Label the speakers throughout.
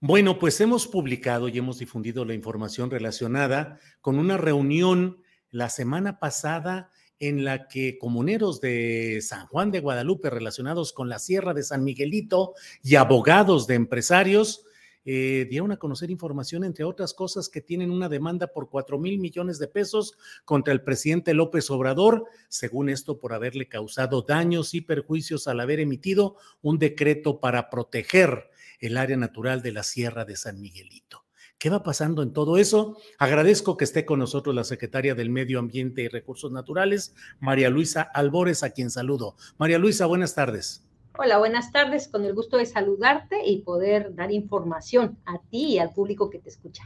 Speaker 1: Bueno, pues hemos publicado y hemos difundido la información relacionada con una reunión la semana pasada en la que comuneros de San Juan de Guadalupe relacionados con la Sierra de San Miguelito y abogados de empresarios eh, dieron a conocer información, entre otras cosas, que tienen una demanda por cuatro mil millones de pesos contra el presidente López Obrador, según esto, por haberle causado daños y perjuicios al haber emitido un decreto para proteger el área natural de la Sierra de San Miguelito. ¿Qué va pasando en todo eso? Agradezco que esté con nosotros la secretaria del Medio Ambiente y Recursos Naturales, María Luisa Albores, a quien saludo. María Luisa, buenas tardes.
Speaker 2: Hola, buenas tardes. Con el gusto de saludarte y poder dar información a ti y al público que te escucha.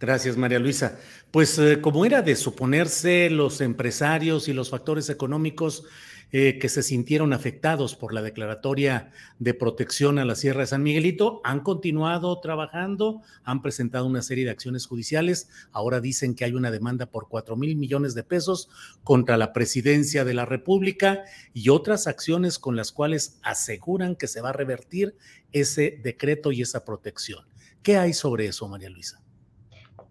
Speaker 1: Gracias, María Luisa. Pues eh, como era de suponerse, los empresarios y los factores económicos eh, que se sintieron afectados por la declaratoria de protección a la Sierra de San Miguelito han continuado trabajando, han presentado una serie de acciones judiciales. Ahora dicen que hay una demanda por cuatro mil millones de pesos contra la presidencia de la República y otras acciones con las cuales aseguran que se va a revertir ese decreto y esa protección. ¿Qué hay sobre eso, María Luisa?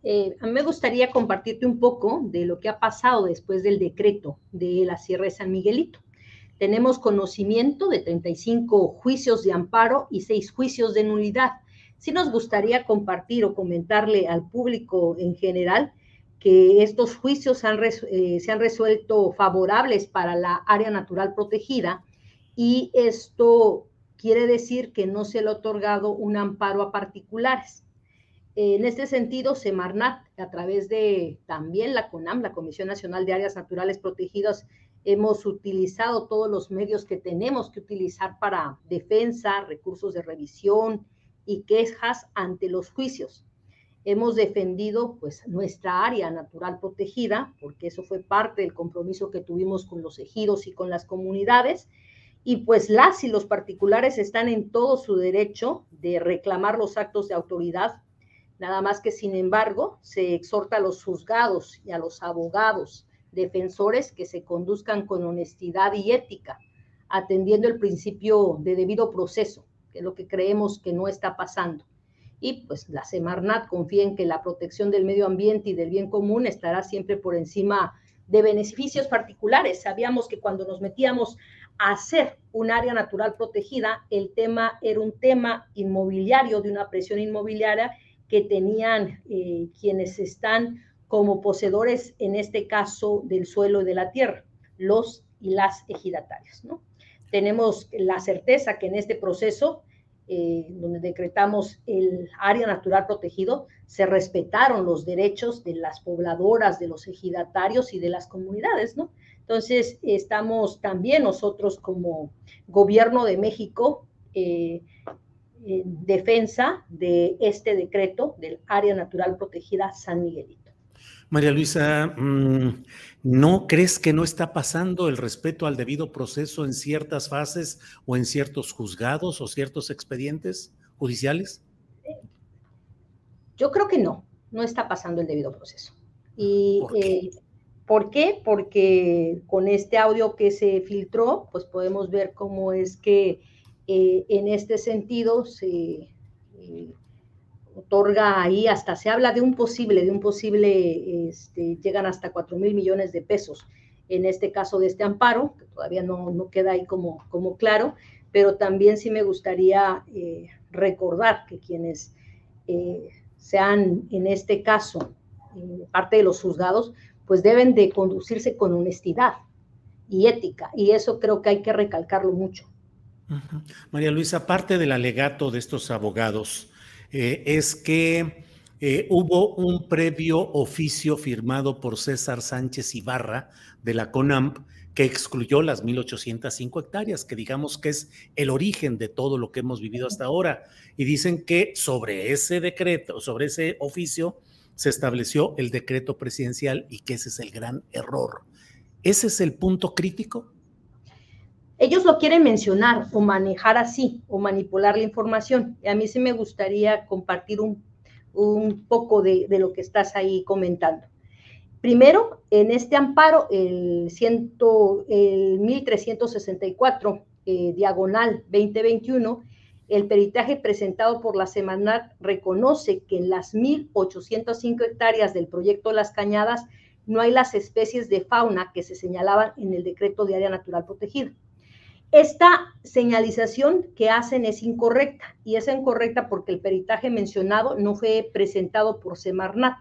Speaker 2: Eh, a mí me gustaría compartirte un poco de lo que ha pasado después del decreto de la Sierra de San Miguelito. Tenemos conocimiento de 35 juicios de amparo y 6 juicios de nulidad. Sí nos gustaría compartir o comentarle al público en general que estos juicios eh, se han resuelto favorables para la área natural protegida y esto quiere decir que no se le ha otorgado un amparo a particulares. En este sentido, Semarnat, a través de también la CONAM, la Comisión Nacional de Áreas Naturales Protegidas, hemos utilizado todos los medios que tenemos que utilizar para defensa, recursos de revisión y quejas ante los juicios. Hemos defendido pues nuestra área natural protegida, porque eso fue parte del compromiso que tuvimos con los ejidos y con las comunidades. Y pues las y los particulares están en todo su derecho de reclamar los actos de autoridad, nada más que sin embargo se exhorta a los juzgados y a los abogados defensores que se conduzcan con honestidad y ética, atendiendo el principio de debido proceso, que es lo que creemos que no está pasando. Y pues la Semarnat confía en que la protección del medio ambiente y del bien común estará siempre por encima de beneficios particulares. Sabíamos que cuando nos metíamos a hacer un área natural protegida, el tema era un tema inmobiliario, de una presión inmobiliaria que tenían eh, quienes están como poseedores, en este caso, del suelo y de la tierra, los y las ejidatarios. ¿no? Tenemos la certeza que en este proceso, eh, donde decretamos el área natural protegido, se respetaron los derechos de las pobladoras, de los ejidatarios y de las comunidades, ¿no? Entonces, estamos también nosotros como gobierno de México eh, en defensa de este decreto del área natural protegida San Miguelito.
Speaker 1: María Luisa, mm, ¿no crees que no está pasando el respeto al debido proceso en ciertas fases o en ciertos juzgados o ciertos expedientes judiciales?
Speaker 2: Yo creo que no, no está pasando el debido proceso. ¿Y ¿Por qué? Eh, ¿por qué? Porque con este audio que se filtró, pues podemos ver cómo es que eh, en este sentido se... Eh, otorga ahí hasta, se habla de un posible, de un posible, este, llegan hasta 4 mil millones de pesos en este caso de este amparo, que todavía no, no queda ahí como, como claro, pero también sí me gustaría eh, recordar que quienes eh, sean en este caso parte de los juzgados, pues deben de conducirse con honestidad y ética, y eso creo que hay que recalcarlo mucho.
Speaker 1: María Luisa, parte del alegato de estos abogados es que hubo un previo oficio firmado por César Sánchez Ibarra de la CONAMP que excluyó las 1.805 hectáreas, que digamos que es el origen de todo lo que hemos vivido hasta ahora. Y dicen que sobre ese decreto, sobre ese oficio, se estableció el decreto presidencial y que ese es el gran error. ¿Ese es el punto crítico?
Speaker 2: Ellos lo quieren mencionar o manejar así o manipular la información. A mí sí me gustaría compartir un, poco de lo que estás ahí comentando. Primero, en este amparo, el, ciento, el 1364, eh, diagonal 2021, el peritaje presentado por la Semanat reconoce que en las 1.805 hectáreas del proyecto Las Cañadas no hay las especies de fauna que se señalaban en el decreto de área natural protegida. Esta señalización que hacen es incorrecta y es incorrecta porque el peritaje mencionado no fue presentado por Semarnat.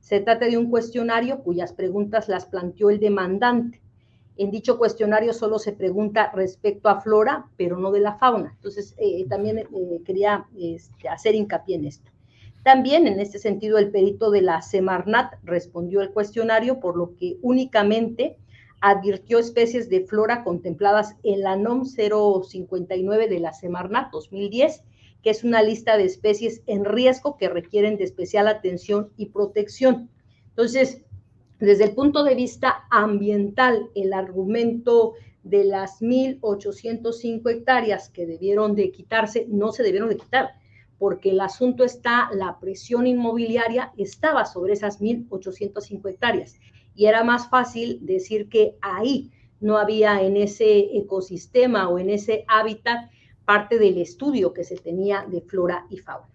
Speaker 2: Se trata de un cuestionario cuyas preguntas las planteó el demandante. En dicho cuestionario solo se pregunta respecto a flora, pero no de la fauna. Entonces, eh, también eh, quería este, hacer hincapié en esto. También, en este sentido, el perito de la Semarnat respondió el cuestionario, por lo que únicamente advirtió especies de flora contempladas en la NOM 059 de la Semarnat 2010 que es una lista de especies en riesgo que requieren de especial atención y protección. Entonces, desde el punto de vista ambiental, el argumento de las 1.805 hectáreas que debieron de quitarse, no se debieron de quitar, porque el asunto está, la presión inmobiliaria estaba sobre esas 1.805 hectáreas y era más fácil decir que ahí no había en ese ecosistema o en ese hábitat parte del estudio que se tenía de flora y fauna.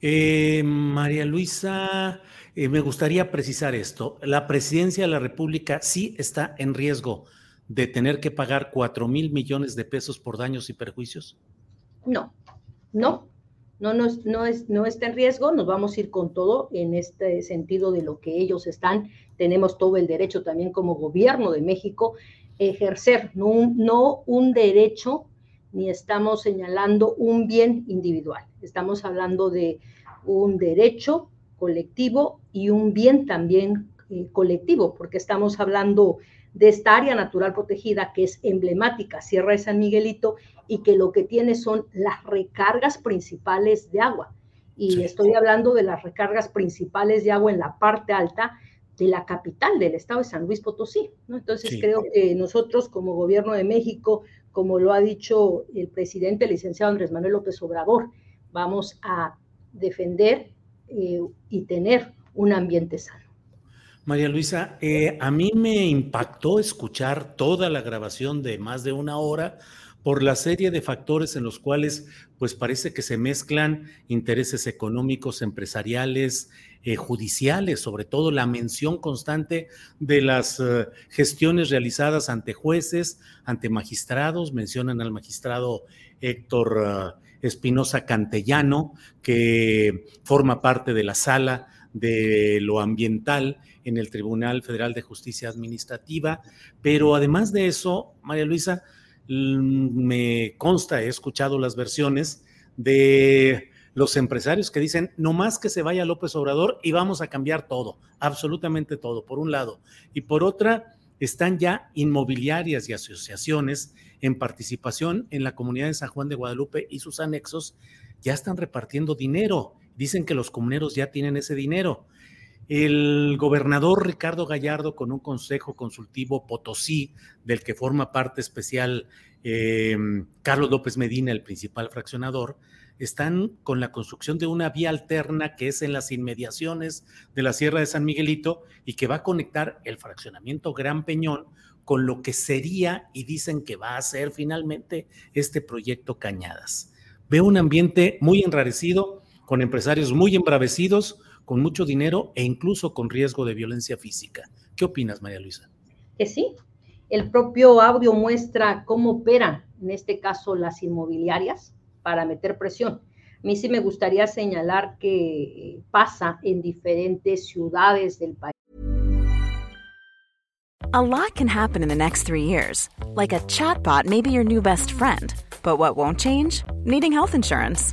Speaker 1: Eh, María Luisa, eh, me gustaría precisar esto. La presidencia de la República sí está en riesgo de tener que pagar 4 mil millones de pesos por daños y perjuicios.
Speaker 2: No, no, no, no, no, es, no está en riesgo. Nos vamos a ir con todo en este sentido de lo que ellos están. Tenemos todo el derecho también como gobierno de México ejercer, no no un derecho ni estamos señalando un bien individual, estamos hablando de un derecho colectivo y un bien también eh, colectivo, porque estamos hablando de esta área natural protegida que es emblemática, Sierra de San Miguelito, y que lo que tiene son las recargas principales de agua. Y estoy hablando de las recargas principales de agua en la parte alta de la capital del estado de San Luis Potosí. ¿no? Entonces creo que nosotros como gobierno de México, como lo ha dicho el presidente, el licenciado Andrés Manuel López Obrador, vamos a defender eh, y tener un ambiente sano.
Speaker 1: María Luisa, eh, a mí me impactó escuchar toda la grabación de más de una hora por la serie de factores en los cuales pues parece que se mezclan intereses económicos, empresariales, eh, judiciales, sobre todo la mención constante de las eh, gestiones realizadas ante jueces, ante magistrados, mencionan al magistrado Héctor Espinosa Cantellano, que forma parte de la sala de lo ambiental en el Tribunal Federal de Justicia Administrativa, pero además de eso, María Luisa, me consta, he escuchado las versiones de los empresarios que dicen, no más que se vaya López Obrador y vamos a cambiar todo, absolutamente todo, por un lado. Y por otra, están ya inmobiliarias y asociaciones en participación en la comunidad de San Juan de Guadalupe y sus anexos, ya están repartiendo dinero. Dicen que los comuneros ya tienen ese dinero. El gobernador Ricardo Gallardo, con un consejo consultivo Potosí, del que forma parte especial eh, Carlos López Medina, el principal fraccionador, están con la construcción de una vía alterna que es en las inmediaciones de la Sierra de San Miguelito y que va a conectar el fraccionamiento Gran Peñón con lo que sería y dicen que va a ser finalmente este proyecto Cañadas. Veo un ambiente muy enrarecido con empresarios muy embravecidos, con mucho dinero e incluso con riesgo de violencia física. ¿Qué opinas, María Luisa?
Speaker 2: Que sí, el propio audio muestra cómo operan, en este caso, las inmobiliarias para meter presión. A mí sí me gustaría señalar que pasa en diferentes ciudades del país.
Speaker 3: A lot can happen in the next three years. Like a chatbot may be your new best friend. But what won't change? Needing health insurance.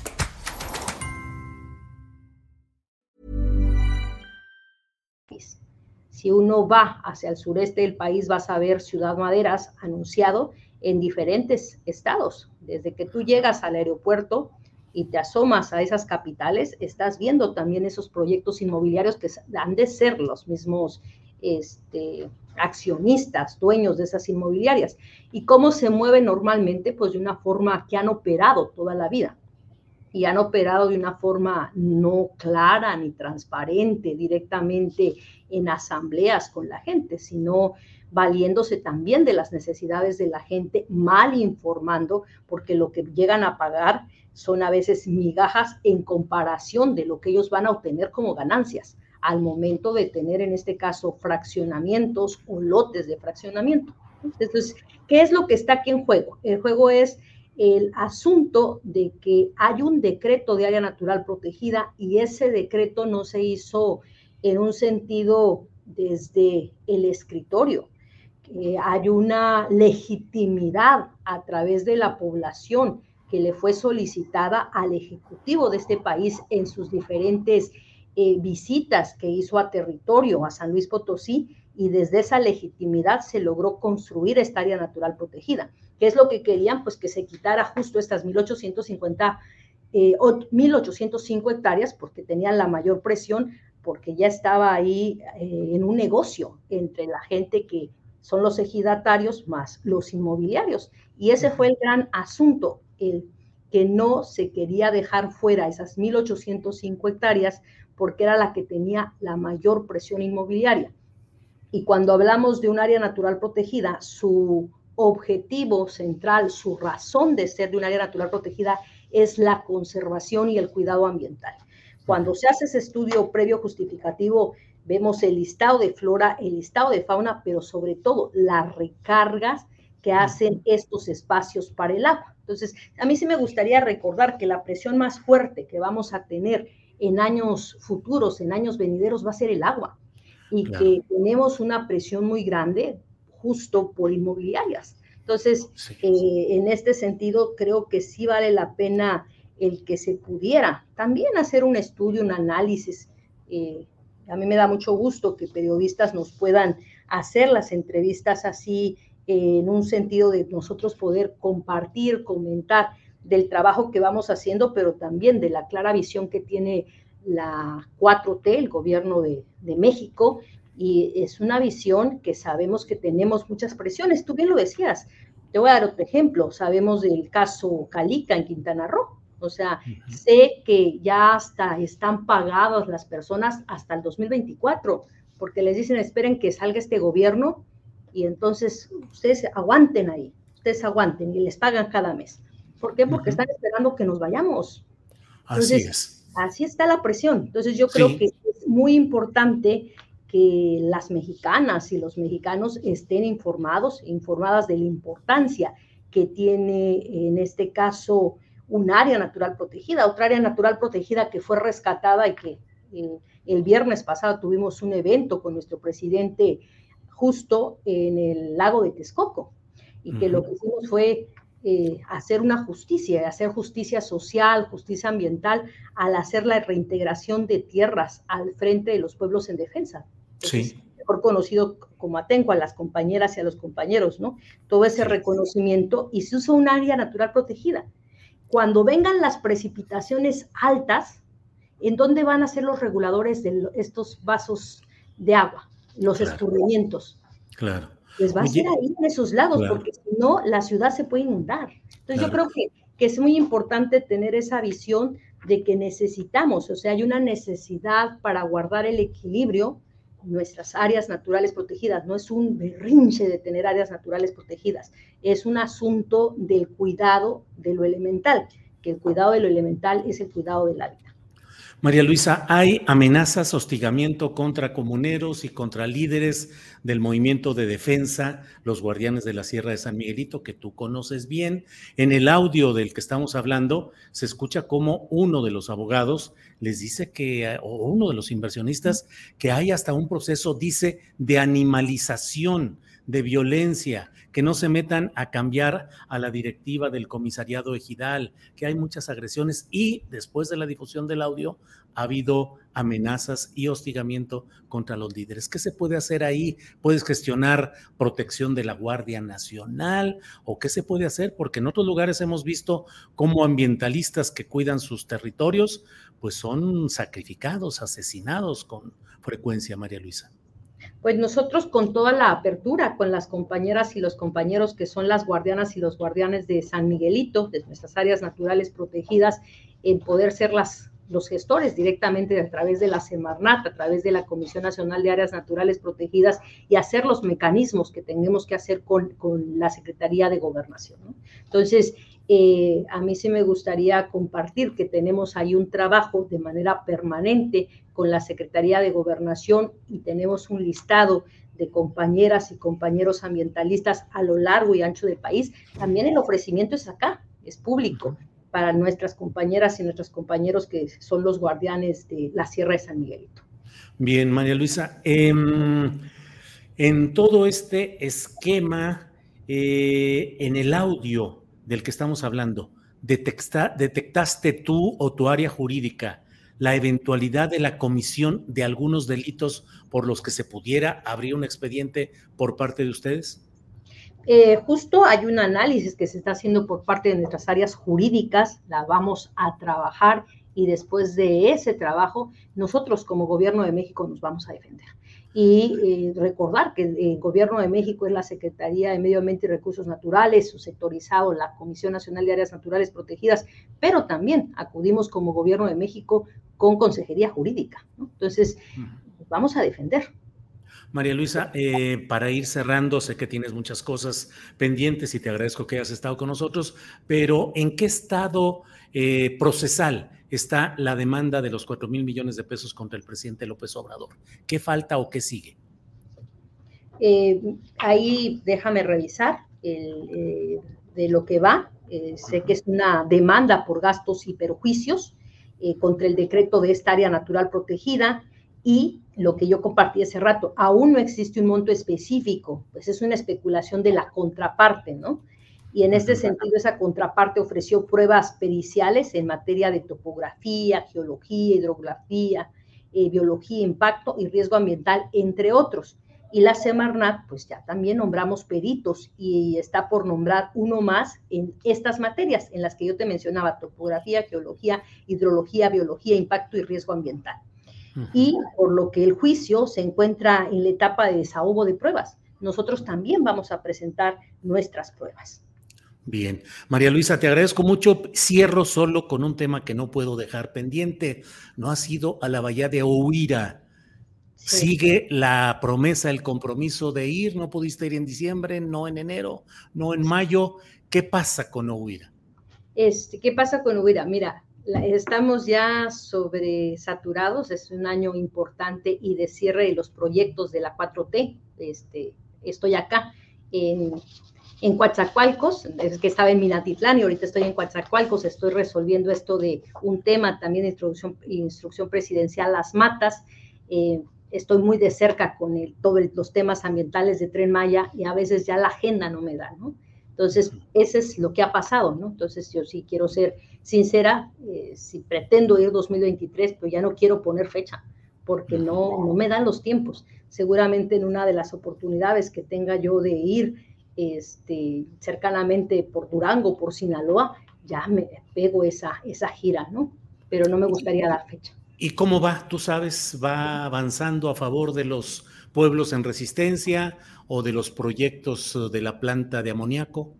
Speaker 2: Si uno va hacia el sureste del país, vas a ver Ciudad Maderas anunciado en diferentes estados. Desde que tú llegas al aeropuerto y te asomas a esas capitales, estás viendo también esos proyectos inmobiliarios que han de ser los mismos este, accionistas, dueños de esas inmobiliarias. ¿Y cómo se mueve normalmente? Pues de una forma que han operado toda la vida y han operado de una forma no clara ni transparente directamente en asambleas con la gente, sino valiéndose también de las necesidades de la gente, mal informando, porque lo que llegan a pagar son a veces migajas en comparación de lo que ellos van a obtener como ganancias al momento de tener en este caso fraccionamientos o lotes de fraccionamiento. Entonces, ¿qué es lo que está aquí en juego? El juego es el asunto de que hay un decreto de área natural protegida y ese decreto no se hizo en un sentido desde el escritorio, eh, hay una legitimidad a través de la población que le fue solicitada al Ejecutivo de este país en sus diferentes eh, visitas que hizo a territorio, a San Luis Potosí, y desde esa legitimidad se logró construir esta área natural protegida. ¿Qué es lo que querían? Pues que se quitara justo estas 1850, eh, 1805 hectáreas, porque tenían la mayor presión, porque ya estaba ahí eh, en un negocio entre la gente que son los ejidatarios más los inmobiliarios. Y ese fue el gran asunto, el que no se quería dejar fuera esas 1.805 hectáreas porque era la que tenía la mayor presión inmobiliaria. Y cuando hablamos de un área natural protegida, su objetivo central, su razón de ser de un área natural protegida es la conservación y el cuidado ambiental. Cuando se hace ese estudio previo justificativo Vemos el listado de flora, el listado de fauna, pero sobre todo las recargas que hacen estos espacios para el agua. Entonces, a mí sí me gustaría recordar que la presión más fuerte que vamos a tener en años futuros, en años venideros, va a ser el agua. Y que tenemos una presión muy grande justo por inmobiliarias. Entonces, eh, en este sentido, creo que sí vale la pena el que se pudiera también hacer un estudio, un análisis eh, a mí me da mucho gusto que periodistas nos puedan hacer las entrevistas así en un sentido de nosotros poder compartir, comentar del trabajo que vamos haciendo, pero también de la clara visión que tiene la 4T, el gobierno de, de México, y es una visión que sabemos que tenemos muchas presiones. Tú bien lo decías. Te voy a dar otro ejemplo. Sabemos del caso Calica en Quintana Roo. O sea, sé que ya hasta están pagadas las personas hasta el 2024, porque les dicen, esperen que salga este gobierno y entonces ustedes aguanten ahí, ustedes aguanten y les pagan cada mes. ¿Por qué? Porque están esperando que nos vayamos.
Speaker 1: así es.
Speaker 2: Así está la presión. Entonces yo creo que es muy importante que las mexicanas y los mexicanos estén informados, informadas de la importancia que tiene en este caso un área natural protegida, otra área natural protegida que fue rescatada y que eh, el viernes pasado tuvimos un evento con nuestro presidente justo en el lago de Texcoco y que lo que hicimos fue eh, hacer una justicia, hacer justicia social, justicia ambiental, al hacer la reintegración de tierras al frente de los pueblos en defensa.
Speaker 1: Sí.
Speaker 2: Mejor conocido como Atenco a las compañeras y a los compañeros, ¿no? Todo ese reconocimiento y se usa un área natural protegida. Cuando vengan las precipitaciones altas, ¿en dónde van a ser los reguladores de estos vasos de agua, los escurrimientos?
Speaker 1: Claro
Speaker 2: pues va a ser ahí en esos lados, porque si no, la ciudad se puede inundar. Entonces yo creo que, que es muy importante tener esa visión de que necesitamos, o sea, hay una necesidad para guardar el equilibrio nuestras áreas naturales protegidas. No es un berrinche de tener áreas naturales protegidas, es un asunto del cuidado de lo elemental, que el cuidado de lo elemental es el cuidado del hábitat.
Speaker 1: María Luisa, hay amenazas, hostigamiento contra comuneros y contra líderes del movimiento de defensa, los guardianes de la Sierra de San Miguelito, que tú conoces bien. En el audio del que estamos hablando, se escucha como uno de los abogados les dice que, o uno de los inversionistas, que hay hasta un proceso, dice, de animalización de violencia, que no se metan a cambiar a la directiva del comisariado ejidal, que hay muchas agresiones y después de la difusión del audio ha habido amenazas y hostigamiento contra los líderes. ¿Qué se puede hacer ahí? ¿Puedes gestionar protección de la Guardia Nacional o qué se puede hacer? Porque en otros lugares hemos visto cómo ambientalistas que cuidan sus territorios pues son sacrificados, asesinados con frecuencia, María Luisa
Speaker 2: pues nosotros con toda la apertura con las compañeras y los compañeros que son las guardianas y los guardianes de San Miguelito, de nuestras áreas naturales protegidas, en poder ser las, los gestores directamente a través de la Semarnat, a través de la Comisión Nacional de Áreas Naturales Protegidas y hacer los mecanismos que tenemos que hacer con, la Secretaría de Gobernación. Entonces, eh, a mí sí me gustaría compartir que tenemos ahí un trabajo de manera permanente con la Secretaría de Gobernación y tenemos un listado de compañeras y compañeros ambientalistas a lo largo y ancho del país. También el ofrecimiento es acá, es público para nuestras compañeras y nuestros compañeros que son los guardianes de la Sierra de San Miguelito.
Speaker 1: Bien, María Luisa, em, en todo este esquema, eh, en el audio del que estamos hablando, ¿detectaste tú o tu área jurídica la eventualidad de la comisión de algunos delitos por los que se pudiera abrir un expediente por parte de ustedes?
Speaker 2: Eh, justo hay un análisis que se está haciendo por parte de nuestras áreas jurídicas, la vamos a trabajar y después de ese trabajo, nosotros como gobierno de México nos vamos a defender y eh, recordar que el Gobierno de México es la Secretaría de Medio Ambiente y Recursos Naturales, su sectorizado, la Comisión Nacional de Áreas Naturales Protegidas, pero también acudimos como Gobierno de México con Consejería Jurídica. Entonces, vamos a defender.
Speaker 1: María Luisa, eh, para ir cerrando, sé que tienes muchas cosas pendientes y te agradezco que hayas estado con nosotros, pero ¿en qué estado eh, procesal está la demanda de los 4 mil millones de pesos contra el presidente López Obrador. ¿Qué falta o qué sigue?
Speaker 2: Eh, ahí déjame revisar eh, de lo que va. Eh, sé que es una demanda por gastos y perjuicios contra el decreto de esta área natural protegida y lo que yo compartí hace rato, aún no existe un monto específico, pues es una especulación de la contraparte, ¿no? Y en este sentido esa contraparte ofreció pruebas periciales en materia de topografía, geología, hidrografía, eh, biología, impacto y riesgo ambiental, entre otros. Y la Semarnat, pues ya también nombramos peritos y está por nombrar uno más en estas materias en las que yo te mencionaba, topografía, geología, hidrología, biología, impacto y riesgo ambiental. Y por lo que el juicio se encuentra en la etapa de desahogo de pruebas, nosotros también vamos a presentar nuestras pruebas.
Speaker 1: Bien, María Luisa, te agradezco mucho. Cierro solo con un tema que no puedo dejar pendiente. No has ido a la bahía de Ohuira. Sigue la promesa, el compromiso de ir. No pudiste ir en diciembre, no en enero, no en mayo. ¿Qué pasa con Ohuira?
Speaker 2: Este, ¿Qué pasa con Ohuira? Mira, estamos ya sobresaturados. Es un año importante y de cierre de los proyectos de la 4T. Este, estoy acá en en Coatzacoalcos, es que estaba en Minatitlán y ahorita estoy en Coatzacoalcos, estoy resolviendo esto de un tema también instrucción, instrucción presidencial, las matas. Eh, estoy muy de cerca con todos los temas ambientales de Tren Maya y a veces ya la agenda no me da, ¿no? Entonces, ese es lo que ha pasado, ¿no? Entonces, yo sí quiero ser sincera, eh, si pretendo ir 2023, pero ya no quiero poner fecha, porque no, no me dan los tiempos. Seguramente en una de las oportunidades que tenga yo de ir este, cercanamente por Durango, por Sinaloa, ya me pego esa, esa gira, ¿no? Pero no me gustaría dar fecha.
Speaker 1: ¿Y cómo va? ¿Tú sabes? ¿Va avanzando a favor de los pueblos en resistencia o de los proyectos de la planta de amoníaco?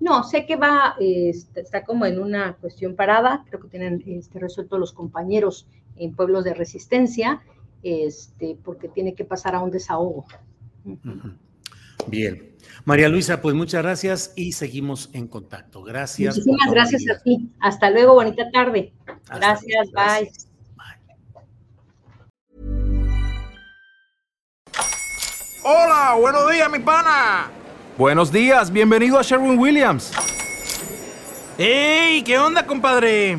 Speaker 2: No, sé que va, este, está como en una cuestión parada, creo que tienen este, resuelto los compañeros en pueblos de resistencia, este, porque tiene que pasar a un desahogo.
Speaker 1: Bien. María Luisa, pues muchas gracias y seguimos en contacto. Gracias.
Speaker 2: Muchísimas gracias a ti. Hasta luego, bonita tarde. gracias, bye.
Speaker 4: Hola, buenos días, mi pana.
Speaker 5: Buenos días, bienvenido a Sherwin Williams.
Speaker 4: ¡Ey! ¿Qué onda, compadre?